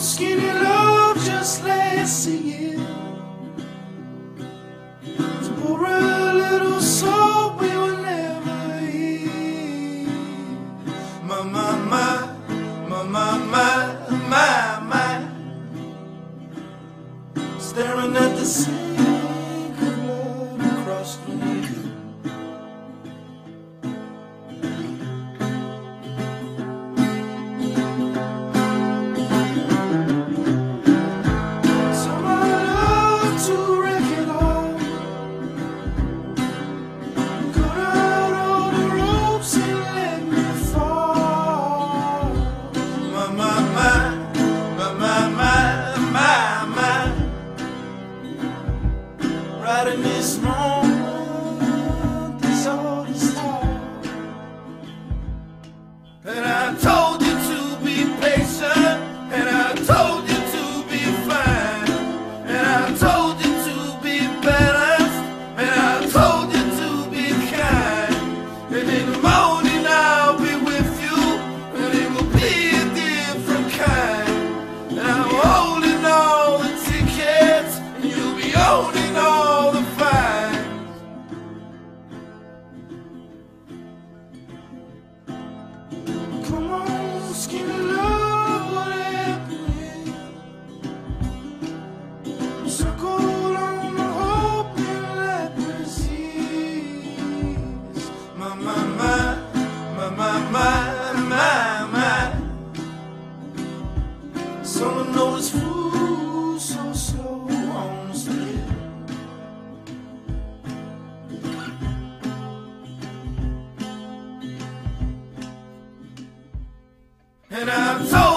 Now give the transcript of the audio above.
skinny love, just last singing. To pour a little salt we will never eat. My, my, my, my, my, my, my, my. Staring at the sink of blood across the In this all is lost. And I on, skinny love, what happened? Circle on the hope and me. My, my, my, my, my, my, my, my. Food And I told